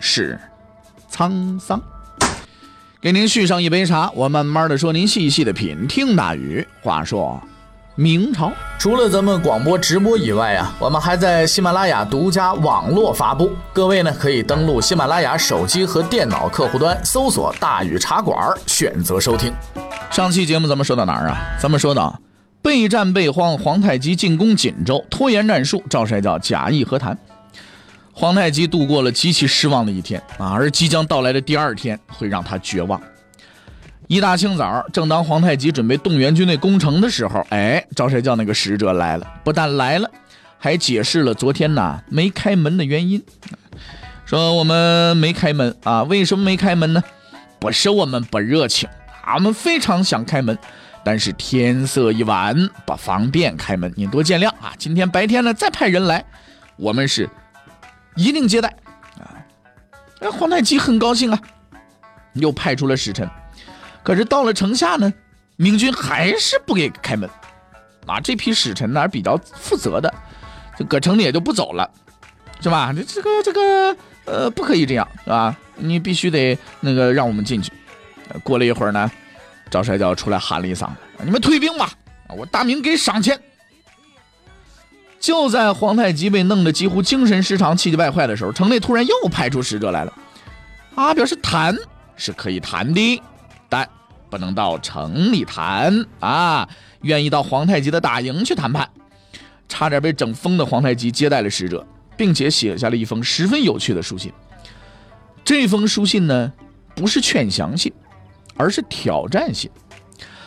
是沧桑。给您续上一杯茶，我慢慢的说，您细细的品。听大禹话说，明朝除了咱们广播直播以外啊，我们还在喜马拉雅独家网络发布。各位呢，可以登录喜马拉雅手机和电脑客户端，搜索“大禹茶馆”，选择收听。上期节目咱们说到哪儿啊？咱们说到。备战备荒，皇太极进攻锦州，拖延战术，赵帅叫假意和谈。皇太极度过了极其失望的一天啊，而即将到来的第二天会让他绝望。一大清早，正当皇太极准备动员军队攻城的时候，哎，招谁叫那个使者来了，不但来了，还解释了昨天呐没开门的原因，说我们没开门啊，为什么没开门呢？不是我们不热情，我们非常想开门。但是天色已晚，不方便开门，您多见谅啊！今天白天呢，再派人来，我们是一定接待啊！那皇太极很高兴啊，又派出了使臣。可是到了城下呢，明军还是不给开门啊！这批使臣呢比较负责的，就搁城里也就不走了，是吧？这这个这个呃，不可以这样，是吧？你必须得那个让我们进去。过了一会儿呢。赵帅就出来喊了一嗓子：“你们退兵吧，我大明给赏钱。”就在皇太极被弄得几乎精神失常、气急败坏的时候，城内突然又派出使者来了，啊，表示谈是可以谈的，但不能到城里谈啊，愿意到皇太极的大营去谈判。差点被整疯的皇太极接待了使者，并且写下了一封十分有趣的书信。这封书信呢，不是劝降信。而是挑战信。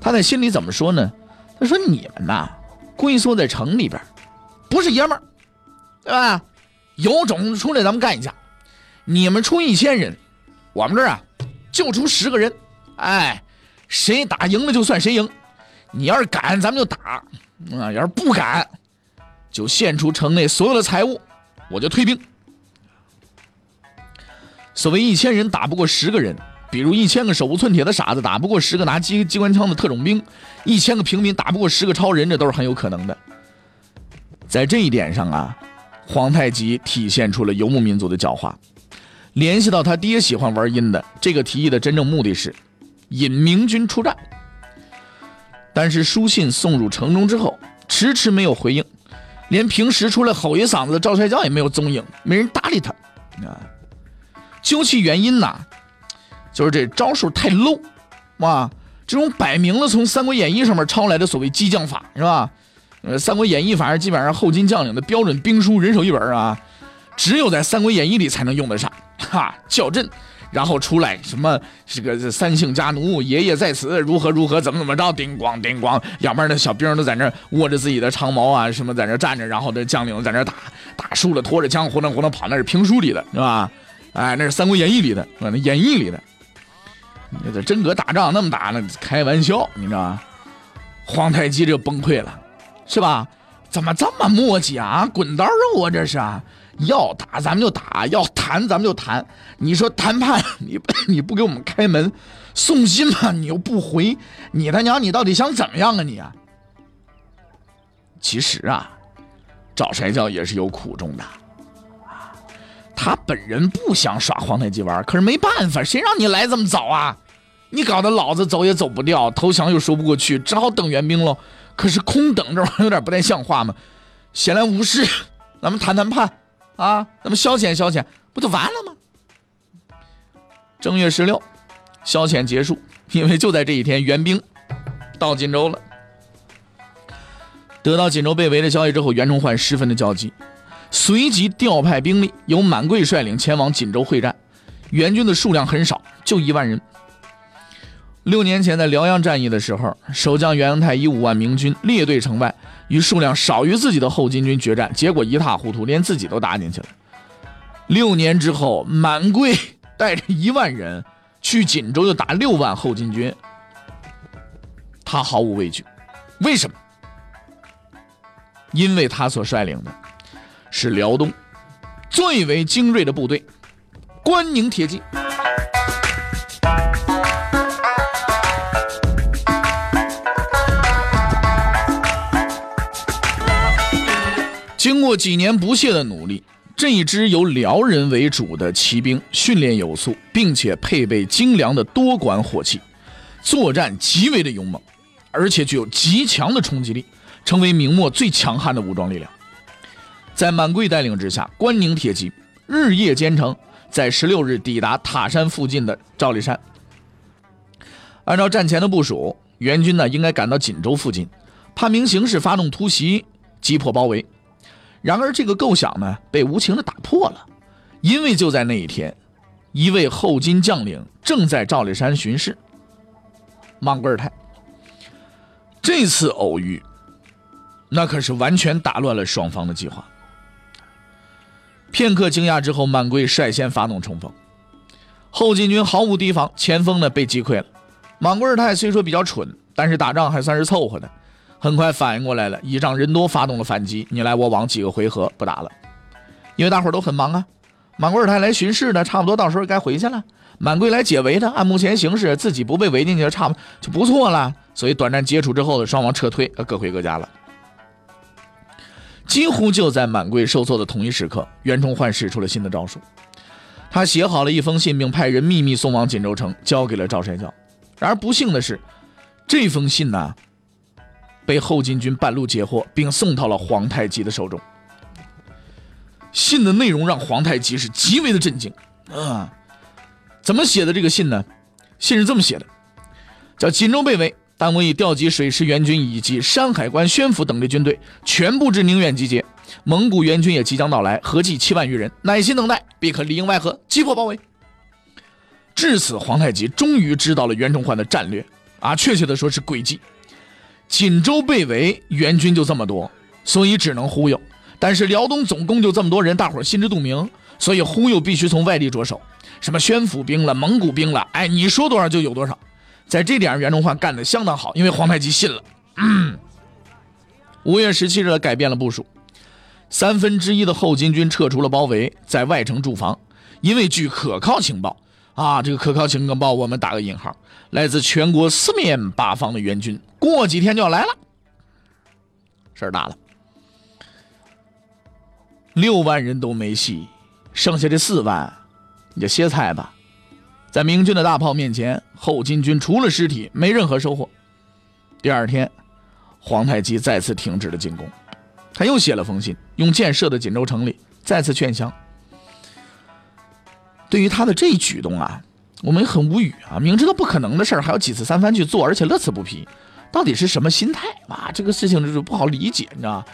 他在心里怎么说呢？他说：“你们呐，龟缩在城里边，不是爷们儿，对吧？有种出来，咱们干一架。你们出一千人，我们这儿啊就出十个人。哎，谁打赢了就算谁赢。你要是敢，咱们就打；啊，要是不敢，就献出城内所有的财物，我就退兵。所谓一千人打不过十个人。”比如一千个手无寸铁的傻子打不过十个拿机机关枪的特种兵，一千个平民打不过十个超人，这都是很有可能的。在这一点上啊，皇太极体现出了游牧民族的狡猾。联系到他爹喜欢玩阴的，这个提议的真正目的是引明军出战。但是书信送入城中之后，迟迟没有回应，连平时出来吼一嗓子的赵帅教也没有踪影，没人搭理他。啊，究其原因呐。就是这招数太 low，哇！这种摆明了从《三国演义》上面抄来的所谓激将法，是吧？呃，《三国演义》反正基本上后金将领的标准兵书，人手一本啊，只有在《三国演义》里才能用得上。哈，叫阵，然后出来什么这个三姓家奴，爷爷在此，如何如何，怎么怎么着，叮咣叮咣，两边的小兵都在那握着自己的长矛啊，什么在那站着，然后这将领在那打，打输了拖着枪胡腾胡腾跑，那是评书里的，是吧？哎，那是《三国演义》里的，演义里的。那这真格打仗那么打那？开玩笑，你知道吗？皇太极就崩溃了，是吧？怎么这么磨叽啊？滚刀肉啊！这是啊！要打咱们就打，要谈咱们就谈。你说谈判，你你不给我们开门，送信嘛，你又不回，你他娘，你到底想怎么样啊你啊？其实啊，赵帅教也是有苦衷的。他本人不想耍皇太极玩，可是没办法，谁让你来这么早啊？你搞得老子走也走不掉，投降又说不过去，只好等援兵喽。可是空等这玩意儿有点不太像话嘛。闲来无事，咱们谈谈判啊，咱们消遣消遣，不就完了吗？正月十六，消遣结束，因为就在这一天，援兵到锦州了。得到锦州被围的消息之后，袁崇焕十分的焦急。随即调派兵力，由满贵率领前往锦州会战。援军的数量很少，就一万人。六年前在辽阳战役的时候，守将袁阳泰以五万明军列队城外，与数量少于自己的后金军决战，结果一塌糊涂，连自己都打进去了。六年之后，满贵带着一万人去锦州，又打六万后金军，他毫无畏惧。为什么？因为他所率领的是辽东最为精锐的部队——关宁铁骑。经过几年不懈的努力，这一支由辽人为主的骑兵训练有素，并且配备精良的多管火器，作战极为的勇猛，而且具有极强的冲击力，成为明末最强悍的武装力量。在满贵带领之下，关宁铁骑日夜兼程，在十六日抵达塔山附近的赵立山。按照战前的部署，援军呢应该赶到锦州附近，判明形势，发动突袭，击破包围。然而，这个构想呢被无情的打破了，因为就在那一天，一位后金将领正在赵立山巡视。莽贵尔泰这次偶遇，那可是完全打乱了双方的计划。片刻惊讶之后，满贵率先发动冲锋，后金军毫无提防，前锋呢被击溃了。莽贵尔泰虽说比较蠢，但是打仗还算是凑合的。很快反应过来了，倚仗人多发动了反击，你来我往几个回合不打了，因为大伙都很忙啊。满贵他来巡视呢，差不多到时候该回去了。满贵来解围的，按目前形势，自己不被围进去，差不就不错了。所以短暂接触之后的，双方撤退，各回各家了。几乎就在满贵受挫的同一时刻，袁崇焕使出了新的招数，他写好了一封信，并派人秘密送往锦州城，交给了赵山教。然而不幸的是，这封信呢？被后金军半路截获，并送到了皇太极的手中。信的内容让皇太极是极为的震惊。啊，怎么写的这个信呢？信是这么写的：叫锦州被围，但我已调集水师援军以及山海关、宣府等地军队，全部至宁远集结。蒙古援军也即将到来，合计七万余人，耐心等待，必可里应外合，击破包围。至此，皇太极终于知道了袁崇焕的战略啊，确切的说是诡计。锦州被围，援军就这么多，所以只能忽悠。但是辽东总共就这么多人，大伙心知肚明，所以忽悠必须从外地着手，什么宣府兵了、蒙古兵了，哎，你说多少就有多少。在这点上，袁崇焕干得相当好，因为皇太极信了。五月十七日，改变了部署，三分之一的后金军撤出了包围，在外城驻防，因为据可靠情报。啊，这个可靠情报我们打个引号，来自全国四面八方的援军，过几天就要来了。事儿大了，六万人都没戏，剩下这四万，你就歇菜吧。在明军的大炮面前，后金军除了尸体，没任何收获。第二天，皇太极再次停止了进攻，他又写了封信，用箭射的锦州城里，再次劝降。对于他的这一举动啊，我们很无语啊！明知道不可能的事儿，还要几次三番去做，而且乐此不疲，到底是什么心态啊？这个事情就是不好理解，你知道吗？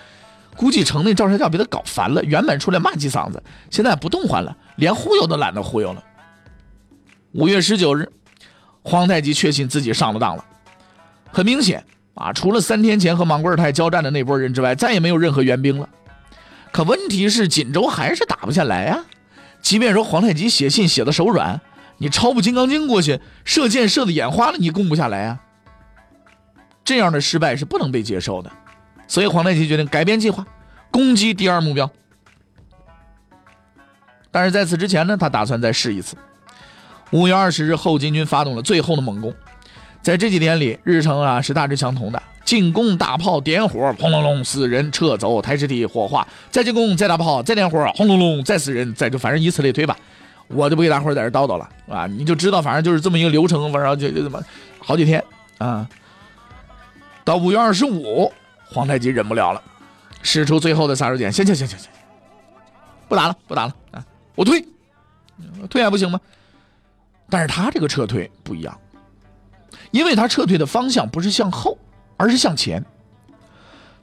估计城内赵帅教被他搞烦了，原本出来骂几嗓子，现在不动换了，连忽悠都懒得忽悠了。五月十九日，皇太极确信自己上了当了。很明显啊，除了三天前和莽贵尔泰交战的那波人之外，再也没有任何援兵了。可问题是，锦州还是打不下来啊！即便说皇太极写信写的手软，你抄部《金刚经》过去，射箭射的眼花了，你攻不下来啊！这样的失败是不能被接受的，所以皇太极决定改变计划，攻击第二目标。但是在此之前呢，他打算再试一次。五月二十日，后金军发动了最后的猛攻，在这几天里，日程啊是大致相同的。进攻，大炮点火，轰隆隆，死人，撤走，抬尸体，火化，再进攻，再打炮，再点火，轰隆隆，再死人，再就反正以此类推吧。我就不给大伙在这叨叨了啊，你就知道，反正就是这么一个流程，反正就就这么好几天啊。到五月二十五，皇太极忍不了了，使出最后的杀手锏，行行行行行，不打了，不打了啊，我退，退还不行吗？但是他这个撤退不一样，因为他撤退的方向不是向后。而是向前，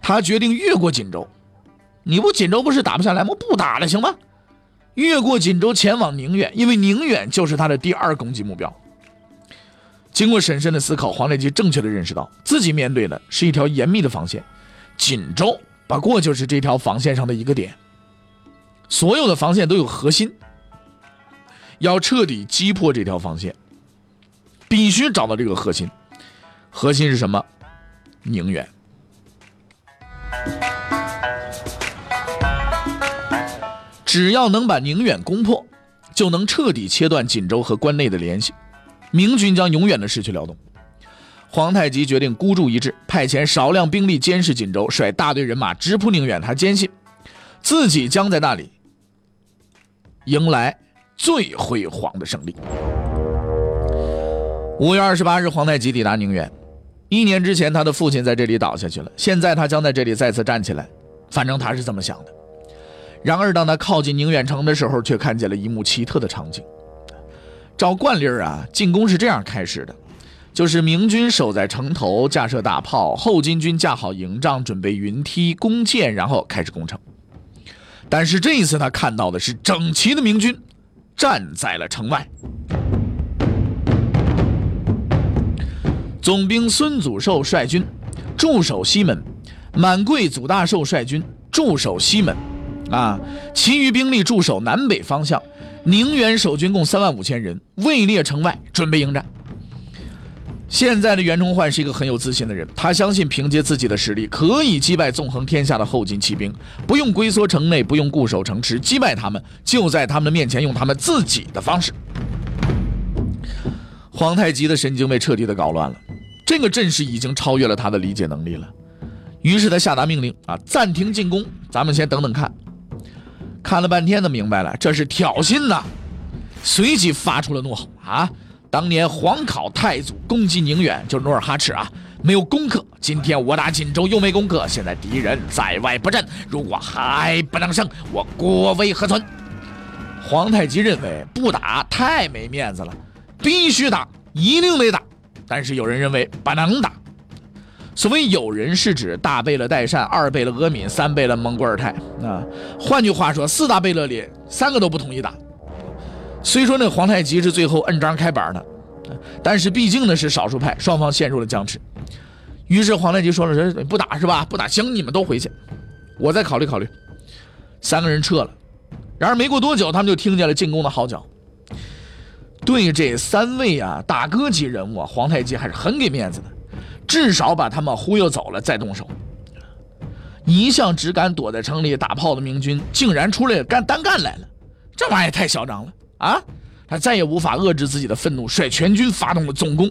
他决定越过锦州。你不锦州不是打不下来吗？不打了，行吗？越过锦州前往宁远，因为宁远就是他的第二攻击目标。经过审慎的思考，皇太极正确的认识到自己面对的是一条严密的防线，锦州不过就是这条防线上的一个点。所有的防线都有核心，要彻底击破这条防线，必须找到这个核心。核心是什么？宁远。只要能把宁远攻破，就能彻底切断锦州和关内的联系，明军将永远的失去辽东。皇太极决定孤注一掷，派遣少量兵力监视锦州，率大队人马直扑宁远。他坚信，自己将在那里迎来最辉煌的胜利。五月二十八日，皇太极抵达宁远。一年之前，他的父亲在这里倒下去了，现在他将在这里再次站起来。反正他是这么想的。然而，当他靠近宁远城的时候，却看见了一幕奇特的场景。照惯例啊，进攻是这样开始的，就是明军守在城头，架设大炮；后金军架好营帐，准备云梯、弓箭，然后开始攻城。但是这一次，他看到的是整齐的明军站在了城外。总兵孙祖寿率军驻守西门，满贵祖大寿率军驻守西门。啊，其余兵力驻守南北方向，宁远守军共三万五千人，位列城外，准备迎战。现在的袁崇焕是一个很有自信的人，他相信凭借自己的实力可以击败纵横天下的后金骑兵，不用龟缩城内，不用固守城池，击败他们就在他们的面前，用他们自己的方式。皇太极的神经被彻底的搞乱了，这个阵势已经超越了他的理解能力了，于是他下达命令啊，暂停进攻，咱们先等等看。看了半天，都明白了，这是挑衅呐！随即发出了怒吼：“啊！当年黄考太祖攻击宁远，就是努尔哈赤啊，没有攻克。今天我打锦州又没攻克，现在敌人在外不战，如果还不能胜，我国威何存？”皇太极认为不打太没面子了，必须打，一定得打。但是有人认为不能打。所谓有人是指大贝勒代善、二贝勒阿敏、三贝勒蒙古尔泰啊。换句话说，四大贝勒里三个都不同意打。虽说那皇太极是最后摁章开板的，但是毕竟呢是少数派，双方陷入了僵持。于是皇太极说了：“说不打是吧？不打行，你们都回去，我再考虑考虑。”三个人撤了。然而没过多久，他们就听见了进攻的号角。对这三位啊大哥级人物啊，皇太极还是很给面子的。至少把他们忽悠走了再动手。一向只敢躲在城里打炮的明军，竟然出来干单干来了，这玩意儿太嚣张了啊！他再也无法遏制自己的愤怒，率全军发动了总攻。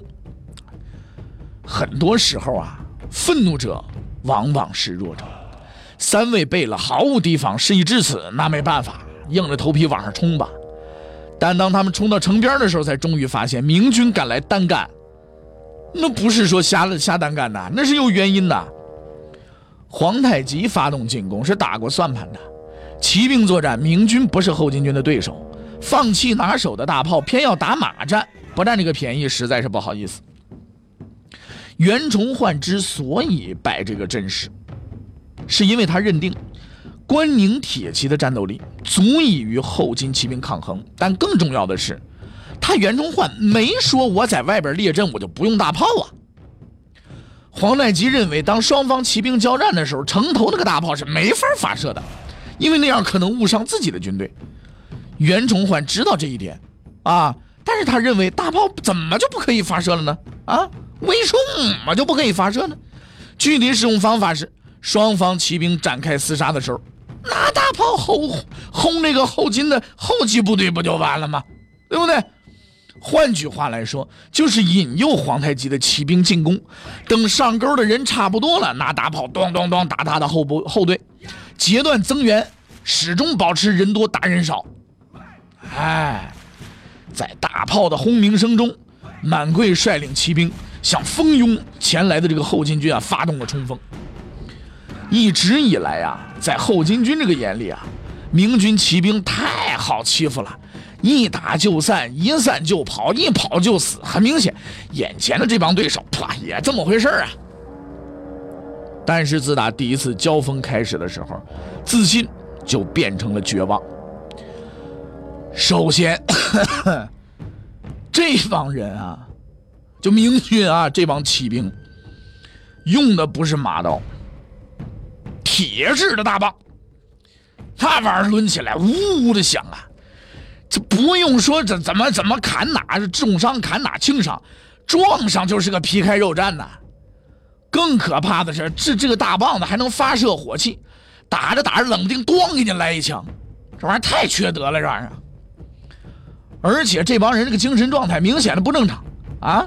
很多时候啊，愤怒者往往是弱者。三位贝勒毫无提防，事已至此，那没办法，硬着头皮往上冲吧。但当他们冲到城边的时候，才终于发现明军赶来单干。那不是说瞎了瞎单干的，那是有原因的。皇太极发动进攻是打过算盘的，骑兵作战，明军不是后金军的对手，放弃拿手的大炮，偏要打马战，不占这个便宜实在是不好意思。袁崇焕之所以摆这个阵势，是因为他认定关宁铁骑的战斗力足以与后金骑兵抗衡，但更重要的是。他袁崇焕没说我在外边列阵，我就不用大炮啊。皇太极认为，当双方骑兵交战的时候，城头那个大炮是没法发射的，因为那样可能误伤自己的军队。袁崇焕知道这一点，啊，但是他认为大炮怎么就不可以发射了呢？啊，为什么就不可以发射呢？具体使用方法是，双方骑兵展开厮杀的时候，拿大炮轰轰那个后金的后继部队，不就完了吗？对不对？换句话来说，就是引诱皇太极的骑兵进攻，等上钩的人差不多了，拿大炮咚咚咚打他的后部后队，截断增援，始终保持人多打人少。哎，在大炮的轰鸣声中，满贵率领骑兵向蜂拥前来的这个后金军啊发动了冲锋。一直以来啊，在后金军这个眼里啊，明军骑兵太好欺负了。一打就散，一散就跑，一跑就死。很明显，眼前的这帮对手，啪，也这么回事啊。但是自打第一次交锋开始的时候，自信就变成了绝望。首先，这帮人啊，就明军啊，这帮骑兵用的不是马刀，铁制的大棒，那玩意儿抡起来呜呜的响啊！这不用说，怎怎么怎么砍哪重伤，砍哪轻伤，撞上就是个皮开肉绽呐！更可怕的是，这这个大棒子还能发射火器，打着打着冷不丁咣给你来一枪，这玩意儿太缺德了，这玩意儿！而且这帮人这个精神状态明显的不正常啊，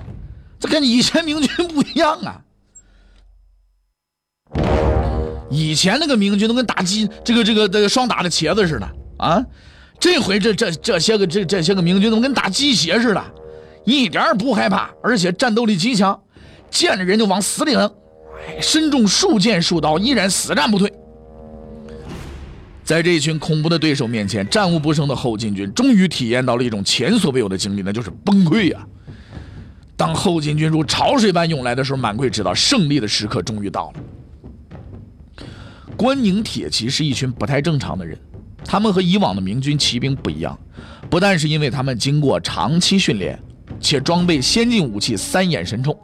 这跟以前明军不一样啊！以前那个明军都跟打鸡这个这个这个双打的茄子似的啊，这回这这这些个这这些个明军都跟打鸡血似的，一点不害怕，而且战斗力极强，见着人就往死里扔，身中数箭数刀，依然死战不退。在这群恐怖的对手面前，战无不胜的后金军终于体验到了一种前所未有的经历，那就是崩溃呀！当后金军如潮水般涌来的时候，满贵知道胜利的时刻终于到了。关宁铁骑是一群不太正常的人，他们和以往的明军骑兵不一样，不但是因为他们经过长期训练，且装备先进武器三眼神冲，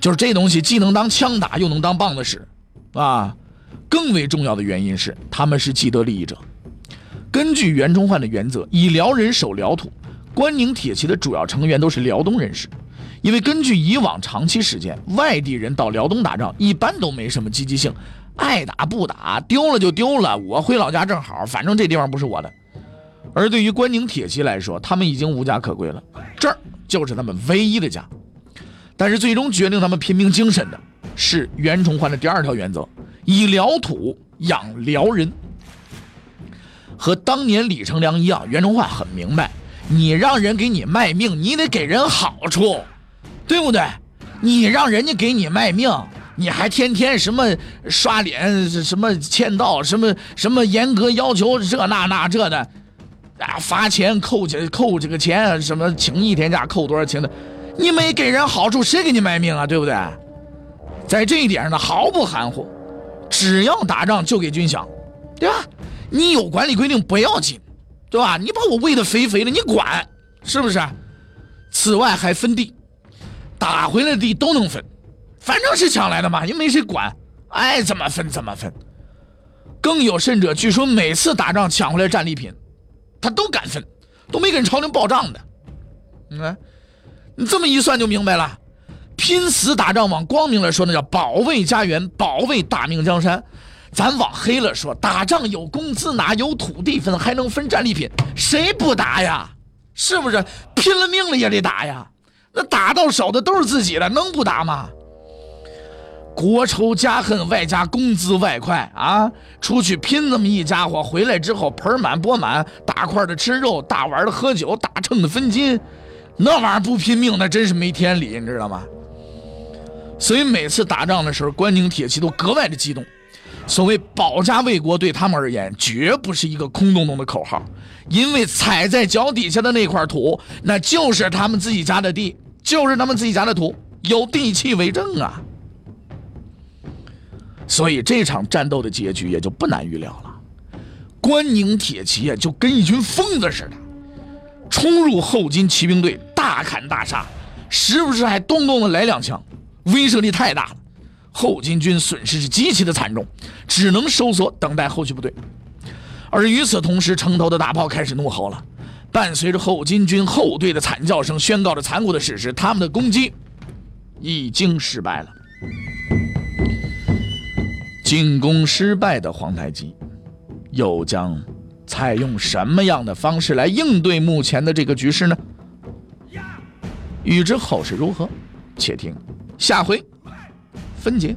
就是这东西既能当枪打，又能当棒子使，啊，更为重要的原因是他们是既得利益者。根据袁崇焕的原则，以辽人守辽土，关宁铁骑的主要成员都是辽东人士，因为根据以往长期实践，外地人到辽东打仗一般都没什么积极性。爱打不打，丢了就丢了。我回老家正好，反正这地方不是我的。而对于关宁铁骑来说，他们已经无家可归了，这儿就是他们唯一的家。但是最终决定他们拼命精神的是袁崇焕的第二条原则：以辽土养辽人。和当年李成梁一样，袁崇焕很明白，你让人给你卖命，你得给人好处，对不对？你让人家给你卖命。你还天天什么刷脸，什么签到，什么什么严格要求这那那这的，啊罚钱扣这扣这个钱，什么请一天假扣多少钱的，你没给人好处，谁给你卖命啊？对不对？在这一点上呢，毫不含糊，只要打仗就给军饷，对吧？你有管理规定不要紧，对吧？你把我喂得肥肥的，你管是不是？此外还分地，打回来的地都能分。反正是抢来的嘛，又没谁管，爱怎么分怎么分。更有甚者，据说每次打仗抢回来战利品，他都敢分，都没跟朝廷报账的。你看，你这么一算就明白了，拼死打仗往光明了说，那叫保卫家园，保卫大明江山；咱往黑了说，打仗有工资拿，有土地分，还能分战利品，谁不打呀？是不是？拼了命了也得打呀！那打到手的都是自己的，能不打吗？国仇家恨，外加工资外快啊！出去拼这么一家伙，回来之后盆满钵满，大块的吃肉，大碗的喝酒，大秤的分金，那玩意儿不拼命那真是没天理，你知道吗？所以每次打仗的时候，关宁铁骑都格外的激动。所谓保家卫国，对他们而言绝不是一个空洞洞的口号，因为踩在脚底下的那块土，那就是他们自己家的地，就是他们自己家的土，有地契为证啊。所以这场战斗的结局也就不难预料了，关宁铁骑啊就跟一群疯子似的，冲入后金骑兵队，大砍大杀，时不时还咚咚的来两枪，威慑力太大了，后金军损失是极其的惨重，只能收缩等待后续部队。而与此同时，城头的大炮开始怒吼了，伴随着后金军后队的惨叫声，宣告着残酷的事实：他们的攻击已经失败了。进攻失败的皇太极，又将采用什么样的方式来应对目前的这个局势呢？欲知后事如何，且听下回分解。